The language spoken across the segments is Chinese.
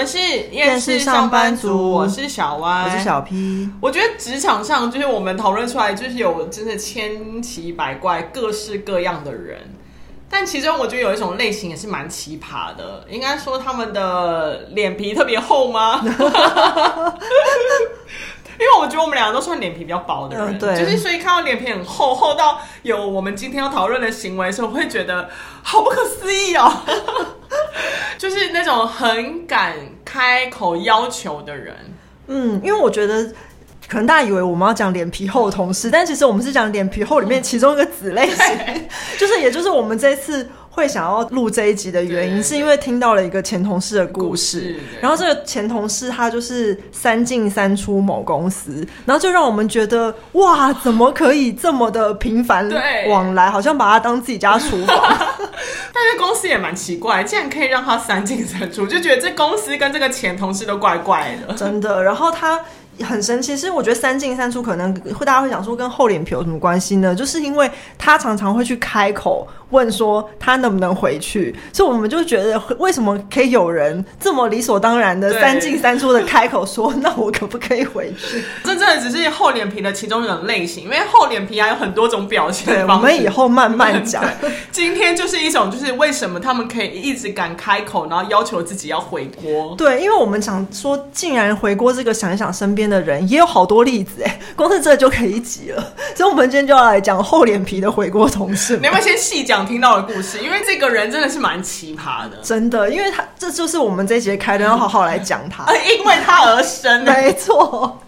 们是厌世上班族，我是小歪，我是小 P。我觉得职场上就是我们讨论出来，就是有真的千奇百怪、各式各样的人。但其中我觉得有一种类型也是蛮奇葩的，应该说他们的脸皮特别厚吗？因为我觉得我们两个都算脸皮比较薄的人，嗯、对，就是所以看到脸皮很厚，厚到有我们今天要讨论的行为的时候，我会觉得好不可思议哦。就是那种很敢开口要求的人，嗯，因为我觉得可能大家以为我们要讲脸皮厚的同事，但其实我们是讲脸皮厚里面其中一个子类型，就是也就是我们这次。会想要录这一集的原因，是因为听到了一个前同事的故事，然后这个前同事他就是三进三出某公司，然后就让我们觉得哇，怎么可以这么的频繁往来，好像把他当自己家厨房。但是公司也蛮奇怪，竟然可以让他三进三出，就觉得这公司跟这个前同事都怪怪的，真的。然后他。很神奇，其实我觉得三进三出可能会大家会想说跟厚脸皮有什么关系呢？就是因为他常常会去开口问说他能不能回去，所以我们就觉得为什么可以有人这么理所当然的三进三出的开口说，那我可不可以回去？这真的只是厚脸皮的其中一种类型，因为厚脸皮还有很多种表现我们以后慢慢讲。今天就是一种，就是为什么他们可以一直敢开口，然后要求自己要回锅？对，因为我们想说，竟然回锅这个，想一想身边的人也有好多例子哎，光是这就可以一集了。所以，我们今天就要来讲厚脸皮的回锅同事。你要不要先细讲听到的故事？因为这个人真的是蛮奇葩的，真的，因为他这就是我们这一节开的，要好好来讲他，因为他而生。没错，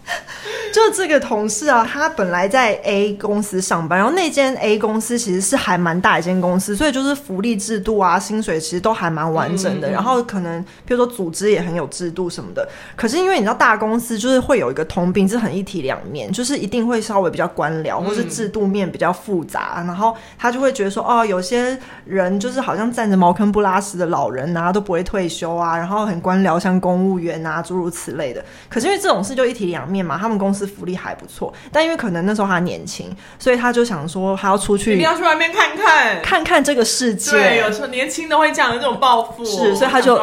就这个同事啊，他本来在 A 公司上班，然后那间 A 公司其实是还蛮大一间公司，所以就是福利制度啊、薪水其实都还蛮完整的。嗯嗯，然后可能比如说组织也很有制度什么的。可是因为你知道大公司就是会有一个通。病是很一体两面，就是一定会稍微比较官僚，或是制度面比较复杂，嗯、然后他就会觉得说，哦，有些人就是好像站着茅坑不拉屎的老人啊，都不会退休啊，然后很官僚，像公务员啊，诸如此类的。可是因为这种事就一体两面嘛，他们公司福利还不错，但因为可能那时候他年轻，所以他就想说，他要出去，一定要去外面看看，看看这个世界。对，有时候年轻的会这样的这种抱负，是，所以他就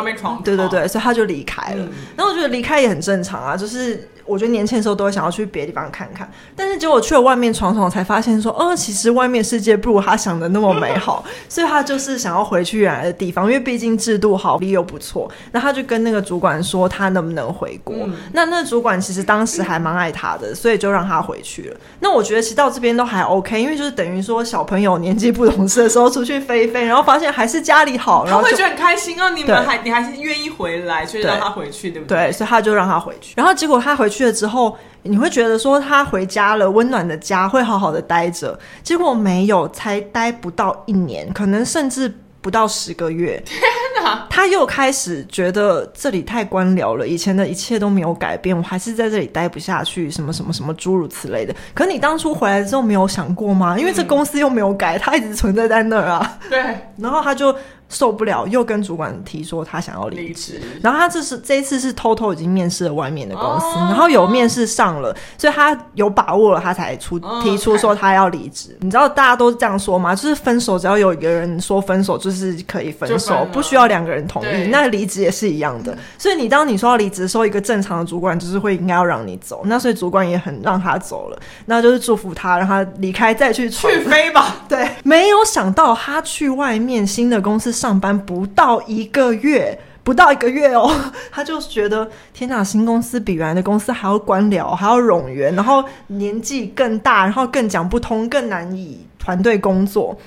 对对对，所以他就离开了。那、嗯、我觉得离开也很正常啊，就是。我觉得年轻的时候都会想要去别的地方看看，但是结果去了外面闯闯，才发现说，哦，其实外面世界不如他想的那么美好，所以他就是想要回去原来的地方，因为毕竟制度好，利又不错。那他就跟那个主管说，他能不能回国？嗯、那那个主管其实当时还蛮爱他的，所以就让他回去了。那我觉得其实到这边都还 OK，因为就是等于说小朋友年纪不懂事的时候出去飞飞，然后发现还是家里好，然后他会觉得很开心哦。你们还你还是愿意回来，所以让他回去，对，对不对？对，所以他就让他回去。然后结果他回去。去了之后，你会觉得说他回家了，温暖的家会好好的待着。结果没有，才待不到一年，可能甚至不到十个月。天哪！他又开始觉得这里太官僚了，以前的一切都没有改变，我还是在这里待不下去，什么什么什么诸如此类的。可你当初回来之后没有想过吗？因为这公司又没有改，他一直存在在那儿啊。对，然后他就。受不了，又跟主管提说他想要离职。然后他这是这一次是偷偷已经面试了外面的公司，哦、然后有面试上了，所以他有把握了，他才出、哦、提出说他要离职。你知道大家都是这样说吗？就是分手只要有一个人说分手，就是可以分手，分不需要两个人同意。那离职也是一样的。所以你当你说要离职的时候，一个正常的主管就是会应该要让你走。那所以主管也很让他走了，那就是祝福他，让他离开再去去飞吧。对，没有想到他去外面新的公司。上班不到一个月，不到一个月哦，他就觉得天哪，新公司比原来的公司还要官僚，还要冗员，然后年纪更大，然后更讲不通，更难以团队工作。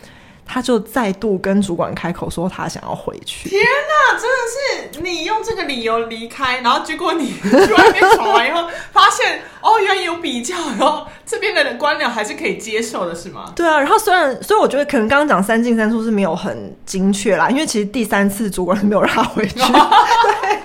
他就再度跟主管开口说他想要回去。天哪，真的是你用这个理由离开，然后结果你去外面闯完以后，发现哦，原来有比较，然后这边的人官僚还是可以接受的，是吗？对啊，然后虽然，所以我觉得可能刚刚讲三进三出是没有很精确啦，因为其实第三次主管是没有让他回去。对。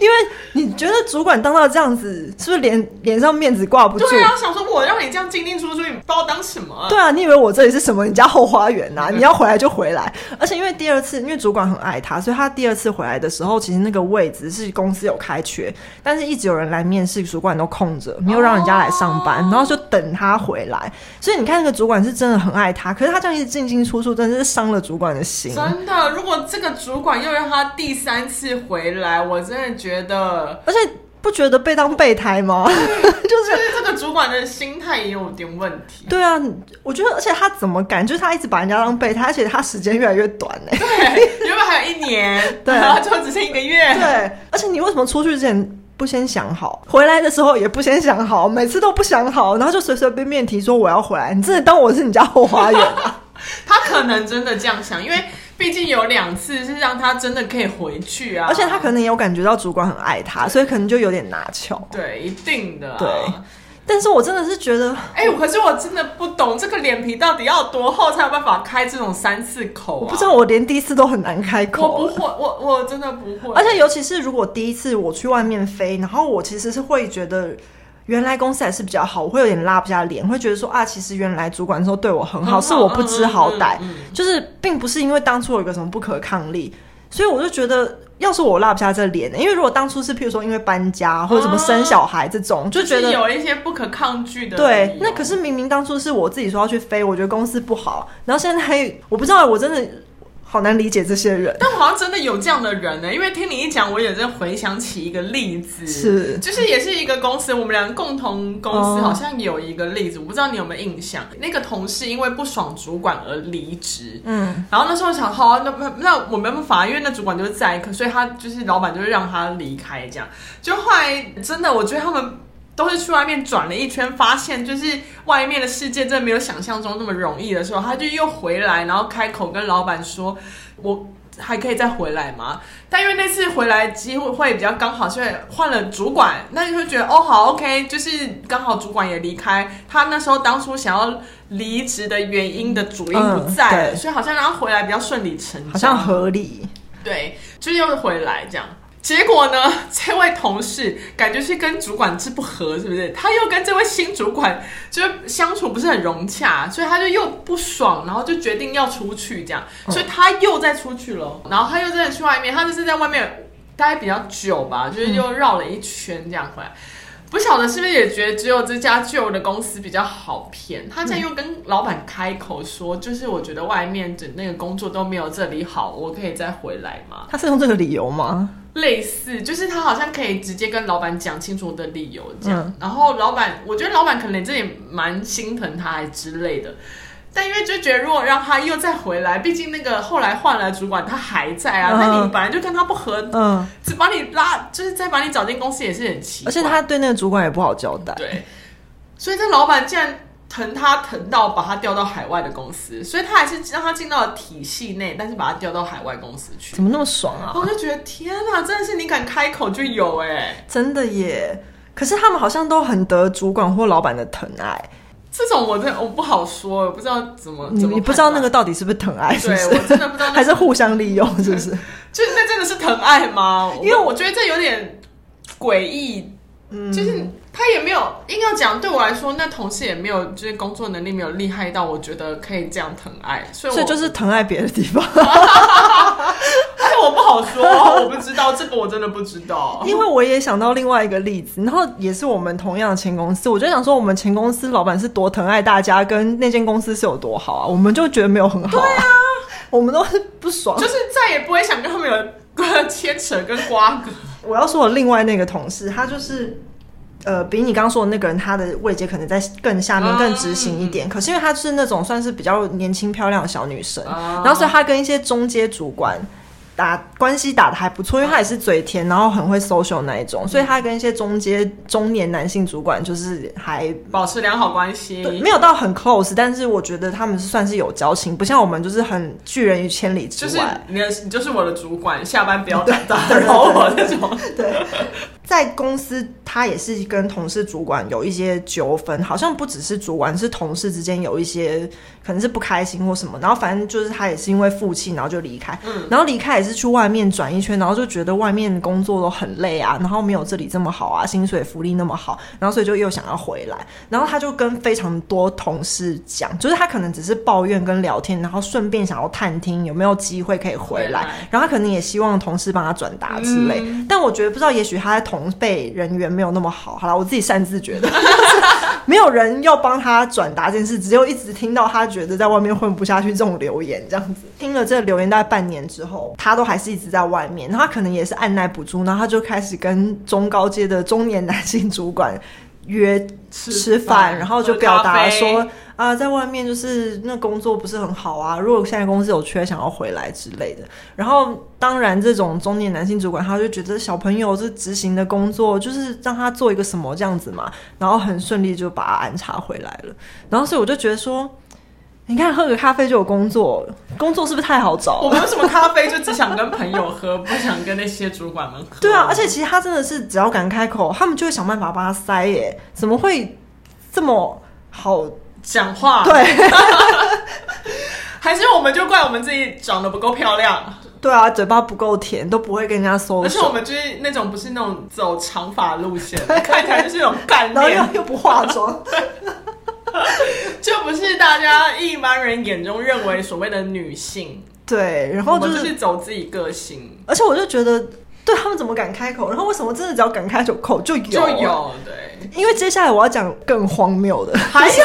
因为你觉得主管当到这样子，是不是脸脸上面子挂不住？对啊，想说我让你这样进进出出，你把我当什么啊？对啊，你以为我这里是什么？你家后花园呐？你要回来就回来。而且因为第二次，因为主管很爱他，所以他第二次回来的时候，其实那个位置是公司有开缺，但是一直有人来面试，主管都空着，没有让人家来上班，然后就等他回来。所以你看，那个主管是真的很爱他，可是他这样一直进进出出，真的是伤了主管的心。真的，如果这个主管又让他第三次回来，我我真的觉得，而且不觉得被当备胎吗？就是这个主管的心态也有点问题。对啊，我觉得，而且他怎么敢？就是他一直把人家当备胎，而且他时间越来越短呢。对，原本还有一年，对，然后就只剩一个月。对，而且你为什么出去之前不先想好？回来的时候也不先想好，每次都不想好，然后就随随便便提说我要回来。你真的当我是你家后花园啊？他可能真的这样想，因为。毕竟有两次是让他真的可以回去啊，而且他可能也有感觉到主管很爱他，所以可能就有点拿翘。对，一定的、啊。对，但是我真的是觉得，哎、欸，可是我真的不懂这个脸皮到底要多厚才有办法开这种三次口、啊。我不知道，我连第一次都很难开口。我不会，我我真的不会。而且尤其是如果第一次我去外面飞，然后我其实是会觉得。原来公司还是比较好，我会有点拉不下脸，会觉得说啊，其实原来主管说对我很好，是我不知好歹，就是并不是因为当初有一个什么不可抗力，所以我就觉得，要是我拉不下这脸，因为如果当初是譬如说因为搬家或者什么生小孩这种，啊、就觉得、有一些不可抗拒的。对，那可是明明当初是我自己说要去飞，我觉得公司不好，然后现在我不知道，我真的。好难理解这些人，但好像真的有这样的人呢。因为听你一讲，我也在回想起一个例子，是，就是也是一个公司，我们两个共同公司好像有一个例子，我不知道你有没有印象。那个同事因为不爽主管而离职，嗯，然后那时候想，好，那那那我没办法，因为那主管就是在，可所以他就是老板就是让他离开，这样。就后来真的，我觉得他们。都是去外面转了一圈，发现就是外面的世界真的没有想象中那么容易的时候，他就又回来，然后开口跟老板说：“我还可以再回来吗？”但因为那次回来机会会比较刚好，所以换了主管，那就会觉得哦好 OK，就是刚好主管也离开，他那时候当初想要离职的原因的主因不在，嗯、所以好像让他回来比较顺理成章，好像合理。对，就又回来这样。结果呢？这位同事感觉是跟主管是不合，是不是？他又跟这位新主管就是相处不是很融洽，所以他就又不爽，然后就决定要出去，这样，所以他又再出去了。然后他又真的去外面，他就是在外面待比较久吧，就是又绕了一圈这样回来。不晓得是不是也觉得只有这家旧的公司比较好骗？他现在又跟老板开口说，就是我觉得外面的那个工作都没有这里好，我可以再回来吗？他是用这个理由吗？类似，就是他好像可以直接跟老板讲清楚的理由，这样。嗯、然后老板，我觉得老板可能这也蛮心疼他还之类的。但因为就觉得，如果让他又再回来，毕竟那个后来换了主管，他还在啊。那、嗯、你本来就跟他不合，嗯，只把你拉，就是再把你找进公司也是很奇怪。而且他对那个主管也不好交代。对，所以这老板竟然。疼他疼到把他调到海外的公司，所以他还是让他进到了体系内，但是把他调到海外公司去，怎么那么爽啊？我就觉得天哪，真的是你敢开口就有哎、欸，真的耶！可是他们好像都很得主管或老板的疼爱，这种我真的我不好说，我不知道怎么，你你不知道那个到底是不是疼爱是不是？对，我真的不知道是，还是互相利用 是不是？就是那真的是疼爱吗？因为我觉得这有点诡异，嗯，就是。他也没有硬要讲，对我来说，那同事也没有，就是工作能力没有厉害到我觉得可以这样疼爱，所以我所以就是疼爱别的地方。哎，我不好说，我不知道这个，我真的不知道。因为我也想到另外一个例子，然后也是我们同样的前公司，我就想说，我们前公司老板是多疼爱大家，跟那间公司是有多好啊，我们就觉得没有很好啊。对啊，我们都是不爽，就是再也不会想跟他们有牵扯跟瓜葛。我要说我另外那个同事，他就是。呃，比你刚刚说的那个人，他的位阶可能在更下面、更执行一点。嗯、可是因为她是那种算是比较年轻漂亮的小女生，嗯、然后所以她跟一些中阶主管。打关系打的还不错，因为他也是嘴甜，然后很会 social 那一种，所以他跟一些中阶中年男性主管就是还保持良好关系，没有到很 close，但是我觉得他们是算是有交情，不像我们就是很拒人于千里之外。就是你，你就是我的主管，下班不要打扰我那种。对，在公司他也是跟同事、主管有一些纠纷，好像不只是主管，是同事之间有一些可能是不开心或什么，然后反正就是他也是因为负气，然后就离开，嗯，然后离开也。是去外面转一圈，然后就觉得外面工作都很累啊，然后没有这里这么好啊，薪水福利那么好，然后所以就又想要回来。然后他就跟非常多同事讲，就是他可能只是抱怨跟聊天，然后顺便想要探听有没有机会可以回来。然后他可能也希望同事帮他转达之类。但我觉得不知道，也许他在同辈人缘没有那么好。好了，我自己擅自觉得。没有人要帮他转达这件事，只有一直听到他觉得在外面混不下去这种留言，这样子。听了这个留言大概半年之后，他都还是一直在外面，他可能也是按耐不住，然后他就开始跟中高阶的中年男性主管约吃吃饭，然后就表达说。啊，在外面就是那工作不是很好啊。如果现在公司有缺，想要回来之类的。然后，当然这种中年男性主管，他就觉得小朋友是执行的工作，就是让他做一个什么这样子嘛。然后很顺利就把他安插回来了。然后，所以我就觉得说，你看喝个咖啡就有工作，工作是不是太好找？我没有什么咖啡，就只想跟朋友喝，不想跟那些主管们喝。对啊，而且其实他真的是只要敢开口，他们就会想办法帮他塞耶。怎么会这么好？讲话对，还是我们就怪我们自己长得不够漂亮？对啊，嘴巴不够甜，都不会跟人家说。而且我们就是那种不是那种走长发路线，看起来就是那种干练，然后又又不化妆，就不是大家一般人眼中认为所谓的女性。对，然后就是，就是走自己个性，而且我就觉得。对他们怎么敢开口？然后为什么真的只要敢开口就有？就有对，因为接下来我要讲更荒谬的。还有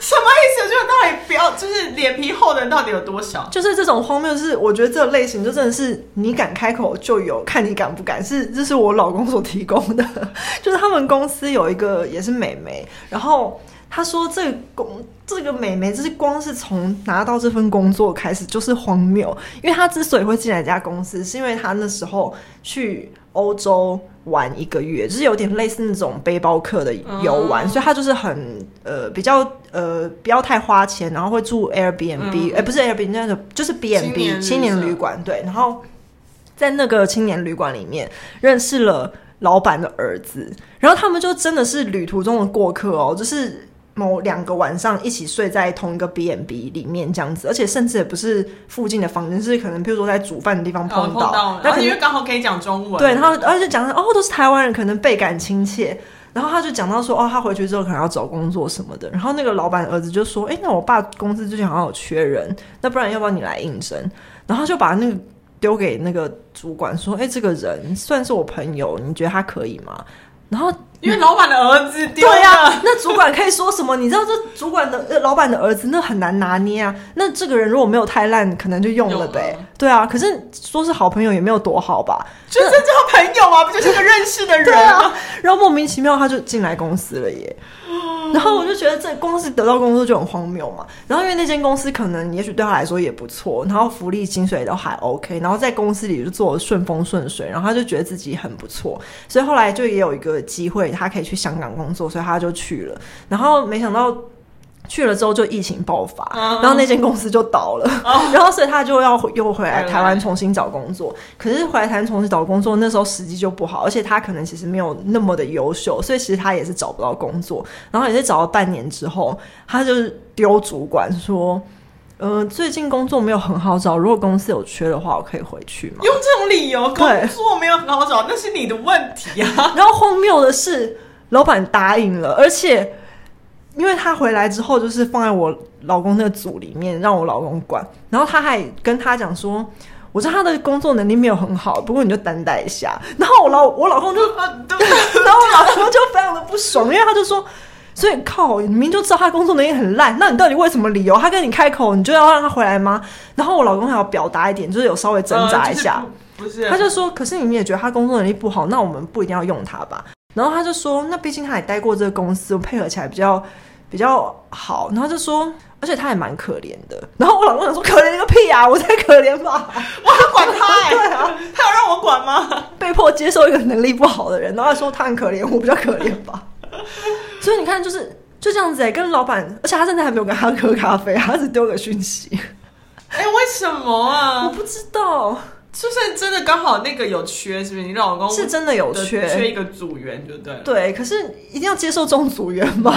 什么意思？就是到底不要，就是脸皮厚的人到底有多少？就是这种荒谬，是我觉得这个类型就真的是你敢开口就有，看你敢不敢。是这是我老公所提供的，就是他们公司有一个也是美眉，然后。他说：“这个工，这个美眉，就是光是从拿到这份工作开始就是荒谬。因为她之所以会进来这家公司，是因为她那时候去欧洲玩一个月，就是有点类似那种背包客的游玩，嗯、所以他就是很呃比较呃不要太花钱，然后会住 Airbnb，哎、嗯欸、不是 Airbnb 那个就是 B&B 青年旅馆，对，然后在那个青年旅馆里面认识了老板的儿子，然后他们就真的是旅途中的过客哦，就是。”某两个晚上一起睡在同一个 B&B 里面这样子，而且甚至也不是附近的房间，是可能比如说在煮饭的地方碰到，然后因为刚好可以讲中文，对，然后而且讲的哦都是台湾人，可能倍感亲切。然后他就讲到说哦，他回去之后可能要找工作什么的。然后那个老板儿子就说，哎，那我爸公司最近好像有缺人，那不然要不要你来应征？然后就把那个丢给那个主管说，哎，这个人算是我朋友，你觉得他可以吗？然后。因为老板的儿子丢对呀、啊，那主管可以说什么？你知道这主管的呃，老板的儿子那很难拿捏啊。那这个人如果没有太烂，可能就用了呗。了对啊，可是说是好朋友也没有多好吧？就是叫朋友啊，不就是个认识的人啊？然后莫名其妙他就进来公司了耶。然后我就觉得这公司得到工作就很荒谬嘛。然后因为那间公司可能也许对他来说也不错，然后福利薪水都还 OK，然后在公司里就做的顺风顺水，然后他就觉得自己很不错，所以后来就也有一个机会，他可以去香港工作，所以他就去了。然后没想到。去了之后就疫情爆发，uh, 然后那间公司就倒了，uh, 然后所以他就要又回来台湾重新找工作。可是回来台湾重新找工作，那时候时机就不好，而且他可能其实没有那么的优秀，所以其实他也是找不到工作。然后也是找了半年之后，他就是丢主管说：“呃，最近工作没有很好找，如果公司有缺的话，我可以回去吗？”用这种理由，工作没有很好找，那是你的问题啊。然后荒谬的是，老板答应了，而且。因为他回来之后，就是放在我老公那个组里面，让我老公管。然后他还跟他讲说：“我知道他的工作能力没有很好，不过你就担待一下。”然后我老我老公就 然后我老公就非常的不爽，因为他就说：“所以靠，你明明就知道他工作能力很烂，那你到底为什么理由？他跟你开口，你就要让他回来吗？”然后我老公还要表达一点，就是有稍微挣扎一下，呃就是、不是？他就说：“可是你们也觉得他工作能力不好，那我们不一定要用他吧？”然后他就说：“那毕竟他也待过这个公司，配合起来比较。”比较好，然后就说，而且他也蛮可怜的。然后我老公想说，可怜个屁啊！我才可怜吧，我要管他、欸？对啊，他要让我管吗？被迫接受一个能力不好的人，然后他说他很可怜，我比较可怜吧。所以你看，就是就这样子哎、欸，跟老板，而且他现在还没有跟他喝咖啡，他只丢个讯息。哎、欸，为什么啊？我不知道。就是真的刚好那个有缺，是不是？你老公是真的有缺，缺一个组员就对了。对，可是一定要接受这种组员吗？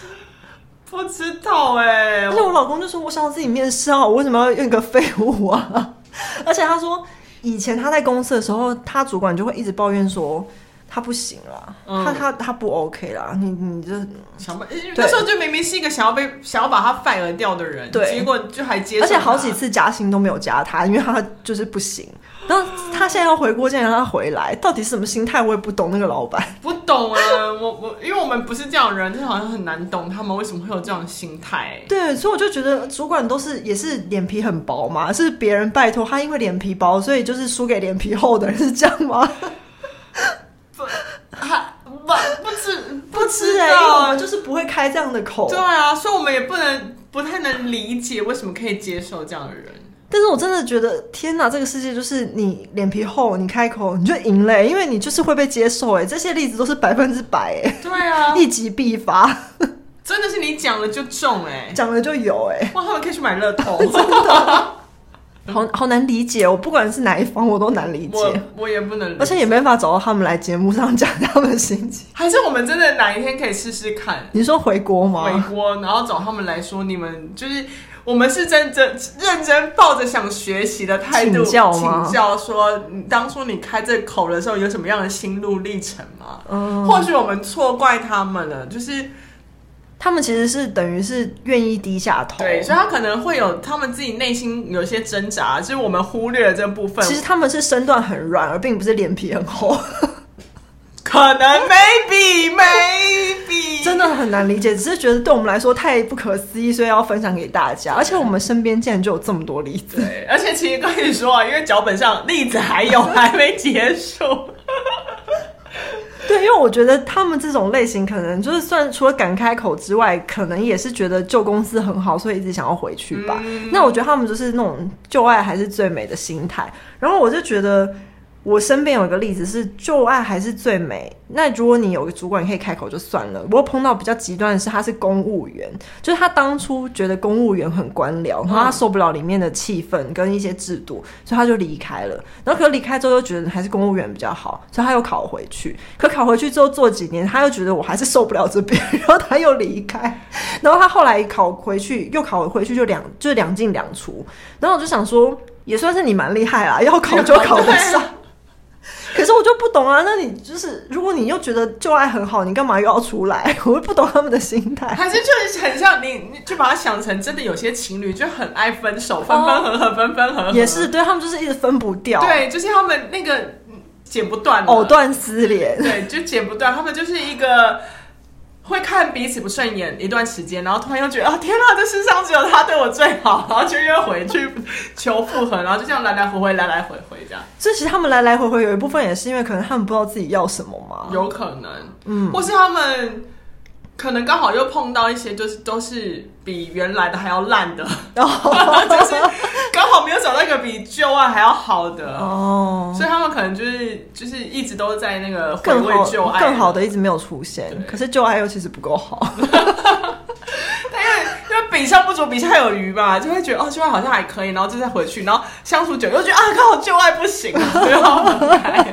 不知道哎、欸。而且我老公就说：“我想要自己面试啊，我为什么要用一个废物啊？” 而且他说，以前他在公司的时候，他主管就会一直抱怨说。他不行了，嗯、他他他不 OK 了，你你这想把，那时候就明明是一个想要被想要把他 fire 掉的人，对，结果就还接，而且好几次加薪都没有加他，因为他就是不行。然后他现在要回锅，竟然让他回来，到底是什么心态？我也不懂那个老板。不懂啊，我我因为我们不是这样的人，就好像很难懂他们为什么会有这样的心态。对，所以我就觉得主管都是也是脸皮很薄嘛，是别人拜托他，因为脸皮薄，所以就是输给脸皮厚的人，是这样吗？不，还 不不知不知哎，就是不会开这样的口。对啊，所以我们也不能不太能理解为什么可以接受这样的人。但是我真的觉得，天哪，这个世界就是你脸皮厚，你开口你就赢了，因为你就是会被接受。哎，这些例子都是百分之百。哎，对啊，一击必发，真的是你讲了就中，哎，讲了就有，哎，哇，他们可以去买乐透，真的，好好难理解。我不管是哪一方，我都难理解，我，我也不能理解，而且也没法找到他们来节目上讲他们的心情。还是我们真的哪一天可以试试看？你说回国吗？回国，然后找他们来说，你们就是。我们是真真认真抱着想学习的态度请教，请教说，你当初你开这口的时候有什么样的心路历程吗？嗯，或许我们错怪他们了，就是他们其实是等于是愿意低下头，对，所以他可能会有他们自己内心有些挣扎，就是我们忽略了这部分。其实他们是身段很软，而并不是脸皮很厚。可能 maybe maybe 真的很难理解，只是觉得对我们来说太不可思议，所以要分享给大家。而且我们身边竟然就有这么多例子。对，而且其实跟你说啊，因为脚本上例子还有还没结束。对，因为我觉得他们这种类型，可能就是算除了敢开口之外，可能也是觉得旧公司很好，所以一直想要回去吧。嗯、那我觉得他们就是那种旧爱还是最美的心态。然后我就觉得。我身边有一个例子是旧爱还是最美。那如果你有个主管，你可以开口就算了。不过碰到比较极端的是，他是公务员，就是他当初觉得公务员很官僚，然后他受不了里面的气氛跟一些制度，所以他就离开了。然后可离开之后又觉得还是公务员比较好，所以他又考回去。可考回去之后做几年，他又觉得我还是受不了这边，然后他又离开。然后他后来考回去，又考回去就两就两进两出。然后我就想说，也算是你蛮厉害啦，要考就考得上。可是我就不懂啊，那你就是如果你又觉得旧爱很好，你干嘛又要出来？我又不懂他们的心态。还是就是很像你，你就把它想成真的有些情侣就很爱分手，分分合合，分分合合。也是，对他们就是一直分不掉。对，就是他们那个剪不断，藕断丝连。对，就剪不断。他们就是一个。会看彼此不顺眼一段时间，然后突然又觉得啊，天哪，这世上只有他对我最好，然后就又回去求复合，然后就这样来来回回，来来回回这样。所以其实他们来来回回有一部分也是因为可能他们不知道自己要什么嘛，有可能，嗯，或是他们。可能刚好又碰到一些，就是都是比原来的还要烂的，就是刚好没有找到一个比旧爱还要好的。哦，所以他们可能就是就是一直都在那个回味旧爱，更好的一直没有出现，可是旧爱又其实不够好，但因为因为比上不足，比下有余吧，就会觉得哦旧爱好像还可以，然后就再回去，然后相处久又觉得啊刚好旧爱不行，然后分开。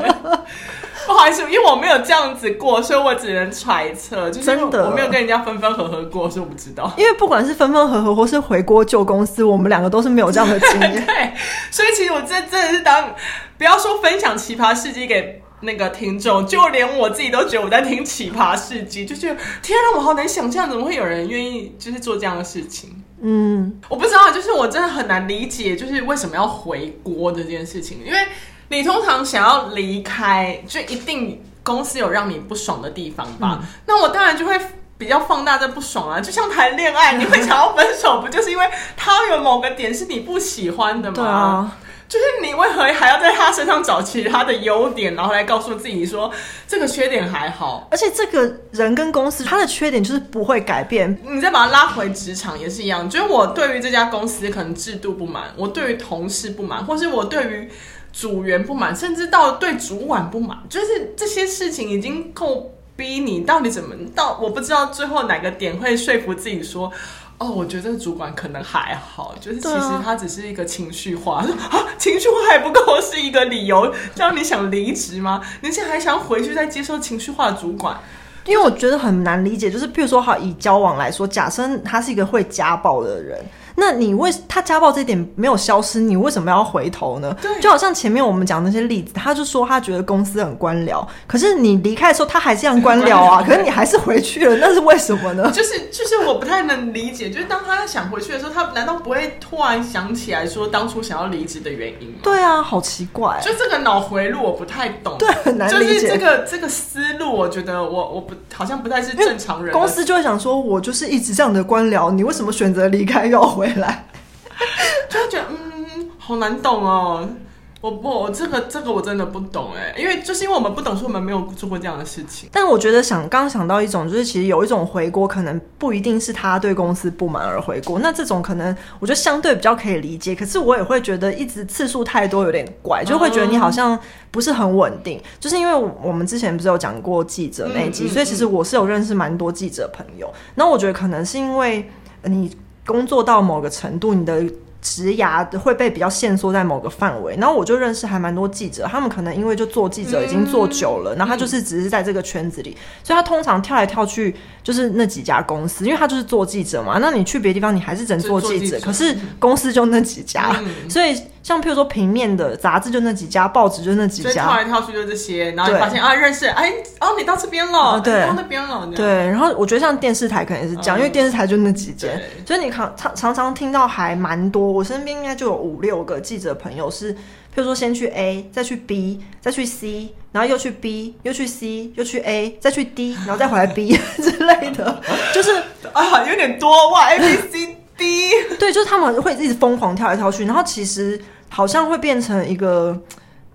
不好意思，因为我没有这样子过，所以我只能揣测。就是真的，我没有跟人家分分合合过，所以我不知道。因为不管是分分合合，或是回锅旧公司，我们两个都是没有这样的经验。对，所以其实我这真的是当不要说分享奇葩事迹给那个听众，就连我自己都觉得我在听奇葩事迹，就觉得天啊，我好难想象怎么会有人愿意就是做这样的事情。嗯，我不知道，就是我真的很难理解，就是为什么要回锅这件事情，因为。你通常想要离开，就一定公司有让你不爽的地方吧？嗯、那我当然就会比较放大这不爽啊。就像谈恋爱，你会想要分手，不就是因为他有某个点是你不喜欢的吗？对啊，就是你为何还要在他身上找其他的优点，然后来告诉自己说这个缺点还好？而且这个人跟公司他的缺点就是不会改变。你再把他拉回职场也是一样，就是我对于这家公司可能制度不满，我对于同事不满，或是我对于。组员不满，甚至到对主管不满，就是这些事情已经够逼你。到底怎么到？我不知道最后哪个点会说服自己说，哦，我觉得主管可能还好，就是其实他只是一个情绪化。啊，啊，情绪化还不够是一个理由，让你想离职吗？你现在还想回去再接受情绪化的主管？因为我觉得很难理解，就是譬如说，好以交往来说，假设他是一个会家暴的人。那你为他家暴这点没有消失，你为什么要回头呢？对，就好像前面我们讲那些例子，他就说他觉得公司很官僚，可是你离开的时候他还是这样官僚啊，可是你还是回去了，那是为什么呢？就是就是我不太能理解，就是当他想回去的时候，他难道不会突然想起来说当初想要离职的原因吗？对啊，好奇怪，就这个脑回路我不太懂，对，很难理解。就是这个这个思路，我觉得我我不好像不太是正常人。公司就会想说，我就是一直这样的官僚，你为什么选择离开要回来？就会觉得嗯，好难懂哦。我不，我这个这个我真的不懂哎，因为就是因为我们不懂，所以我们没有做过这样的事情。但我觉得想刚想到一种，就是其实有一种回锅，可能不一定是他对公司不满而回锅。那这种可能我觉得相对比较可以理解。可是我也会觉得一直次数太多有点怪，就会觉得你好像不是很稳定。嗯、就是因为我们之前不是有讲过记者那一集，嗯嗯嗯、所以其实我是有认识蛮多记者朋友。那我觉得可能是因为你工作到某个程度，你的。职涯会被比较限缩在某个范围，然后我就认识还蛮多记者，他们可能因为就做记者已经做久了，嗯、然后他就是只是在这个圈子里，嗯、所以他通常跳来跳去就是那几家公司，因为他就是做记者嘛。那你去别的地方，你还是只能做记者，记者可是公司就那几家，嗯、所以。像譬如说平面的杂志就那几家，报纸就那几家，跳来跳去就这些，然后你发现啊认识，哎哦你到这边了，对，到那边了，对。然后我觉得像电视台可能也是这样，嗯、因为电视台就那几间，所以你常常常常听到还蛮多。我身边应该就有五六个记者朋友是，譬如说先去 A，再去 B，再去 C，然后又去 B，又去 C，又去 A，再去 D，然后再回来 B 之类的，就是 啊有点多哇 A B C D，对，就是他们会一直疯狂跳来跳去，然后其实。好像会变成一个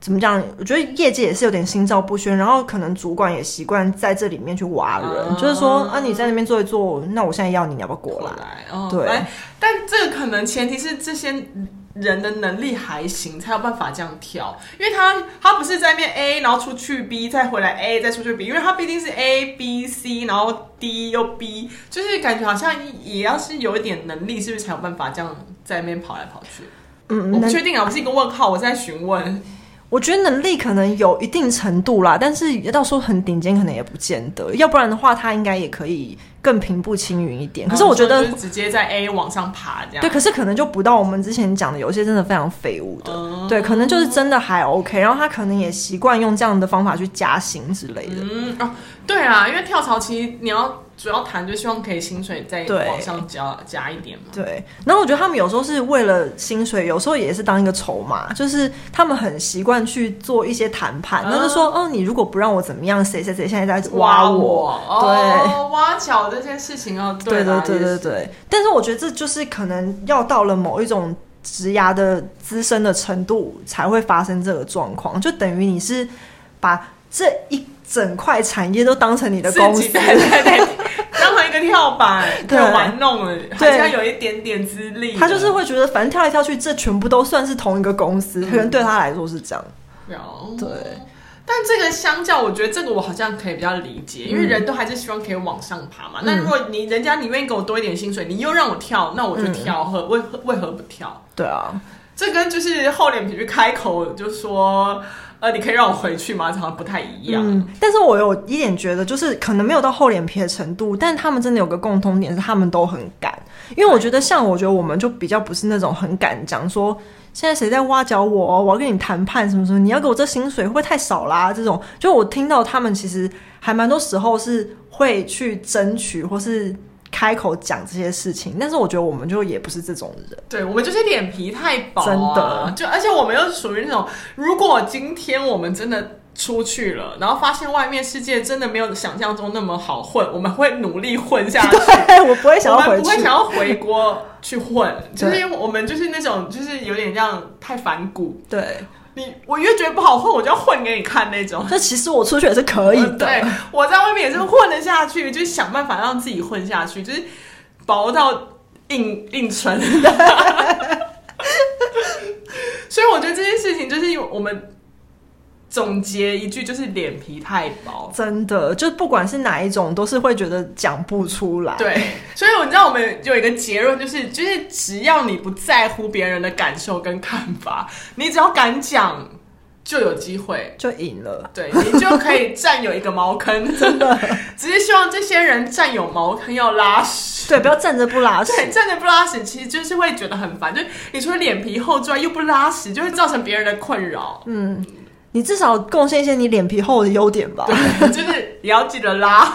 怎么讲？我觉得业界也是有点心照不宣，然后可能主管也习惯在这里面去挖人，嗯、就是说啊，你在那边坐一坐，那我现在要你，你要不要过来？哦、对，但这个可能前提是这些人的能力还行，才有办法这样跳，因为他他不是在面 A，然后出去 B，再回来 A，再出去 B，因为他毕竟是 A B C，然后 D 又 B，就是感觉好像也要是有一点能力，是不是才有办法这样在那边跑来跑去？嗯，我不确定啊，我是一个问号，我在询问。我觉得能力可能有一定程度啦，但是到时候很顶尖，可能也不见得。要不然的话，他应该也可以更平步青云一点。可是我觉得直接在 A 往上爬这样。对，可是可能就不到我们之前讲的，有些真的非常废物的。嗯、对，可能就是真的还 OK，然后他可能也习惯用这样的方法去加薪之类的。嗯哦，对啊，因为跳槽其实你要。主要谈就希望可以薪水再往上加加一点嘛。对，然后我觉得他们有时候是为了薪水，有时候也是当一个筹码，就是他们很习惯去做一些谈判，那、嗯、就说，哦，你如果不让我怎么样，谁谁谁现在在挖我，挖我。对，哦、挖角这件事情啊，对对对对对。但是我觉得这就是可能要到了某一种职涯的资深的程度，才会发生这个状况，就等于你是把这一整块产业都当成你的公司。对对对个跳板，对，玩弄了，好像有一点点资历。他就是会觉得，反正跳来跳去，这全部都算是同一个公司，可能对他来说是这样。对，但这个相较，我觉得这个我好像可以比较理解，因为人都还是希望可以往上爬嘛。那如果你人家你愿意给我多一点薪水，你又让我跳，那我就跳，何为为何不跳？对啊，这跟就是厚脸皮去开口就说。呃，你可以让我回去吗？好像不太一样。嗯，但是我有一点觉得，就是可能没有到厚脸皮的程度，但他们真的有个共通点是，他们都很敢。因为我觉得，像我觉得我们就比较不是那种很敢讲说，现在谁在挖角我，我要跟你谈判什么什么，你要给我这薪水会不会太少啦？这种，就我听到他们其实还蛮多时候是会去争取，或是。开口讲这些事情，但是我觉得我们就也不是这种人，对，我们就是脸皮太薄啊，真的，就而且我们又是属于那种，如果今天我们真的出去了，然后发现外面世界真的没有想象中那么好混，我们会努力混下去。对，我不会想要回去，我们不会想要回国去混，就是因为我们就是那种，就是有点这样太反骨，对。你我越觉得不好混，我就要混给你看那种。那其实我出去也是可以的，对，我在外面也是混得下去，就是想办法让自己混下去，就是薄到硬 硬撑。所以我觉得这件事情就是因为我们。总结一句就是脸皮太薄，真的，就不管是哪一种，都是会觉得讲不出来。对，所以我知道我们有一个结论，就是就是只要你不在乎别人的感受跟看法，你只要敢讲，就有机会就赢了，对，你就可以占有一个茅坑，真的。只是希望这些人占有茅坑要拉屎，对，不要站着不拉屎。对，站着不拉屎，其实就是会觉得很烦。就你除了脸皮厚之外，又不拉屎，就会造成别人的困扰。嗯，你至少贡献一些你脸皮厚的优点吧。对，就是也要记得拉。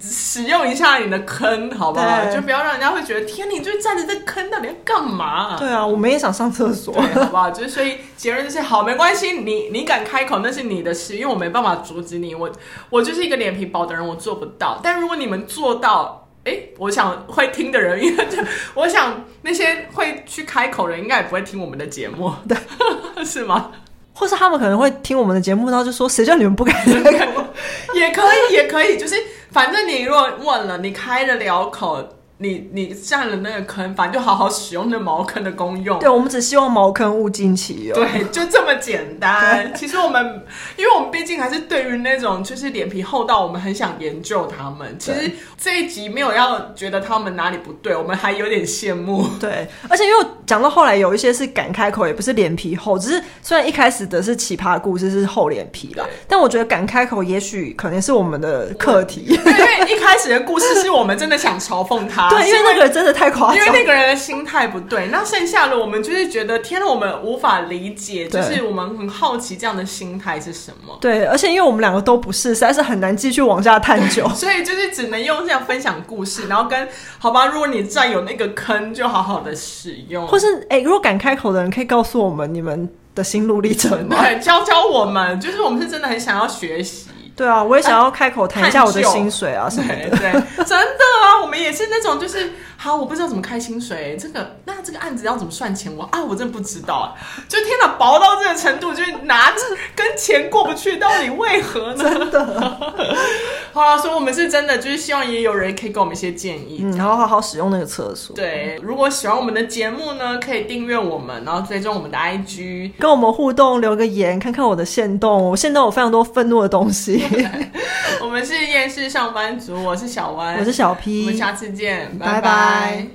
使用一下你的坑，好不好？就不要让人家会觉得天，你就站在这坑，到底要干嘛？对啊，我们也想上厕所，好不好？就是所以结论就是好，没关系，你你敢开口那是你的事，因为我没办法阻止你。我我就是一个脸皮薄的人，我做不到。但如果你们做到，哎，我想会听的人，因为就我想那些会去开口的人，应该也不会听我们的节目，对，是吗？或是他们可能会听我们的节目，然后就说谁叫你们不敢开口？也可以，也可以，就是。反正你如果问了，你开得了口。你你占了那个坑，反正就好好使用那茅坑的功用。对，我们只希望茅坑物尽其用。对，就这么简单。其实我们，因为我们毕竟还是对于那种就是脸皮厚到我们很想研究他们。其实这一集没有要觉得他们哪里不对，我们还有点羡慕。对，而且因为讲到后来有一些是敢开口，也不是脸皮厚，只是虽然一开始的是奇葩故事是厚脸皮啦，但我觉得敢开口也许可能是我们的课题。因为一开始的故事是我们真的想嘲讽他。对，因为那个人真的太夸张，因为那个人的心态不对。那剩下的我们就是觉得，天哪，我们无法理解，就是我们很好奇这样的心态是什么。对，而且因为我们两个都不是，实在是很难继续往下探究，所以就是只能用这样分享故事，然后跟好吧，如果你占有那个坑，就好好的使用，或是哎，如果敢开口的人，可以告诉我们你们的心路历程，对，教教我们，就是我们是真的很想要学习。对啊，我也想要开口谈一下我的薪水啊什么的。对，真的啊，我们也是那种就是。好，我不知道怎么开薪水，这个那这个案子要怎么算钱？我啊，我真的不知道啊！就天哪，薄到这个程度，就是拿着跟钱过不去，到底为何呢？真的。好了，所以我们是真的，就是希望也有人可以给我们一些建议，嗯，然后好好使用那个厕所。对，如果喜欢我们的节目呢，可以订阅我们，然后追踪我们的 IG，跟我们互动，留个言，看看我的线动，我线动有非常多愤怒的东西。我们是厌世上班族，我是小弯，我是小 P，我们下次见，拜拜。拜拜。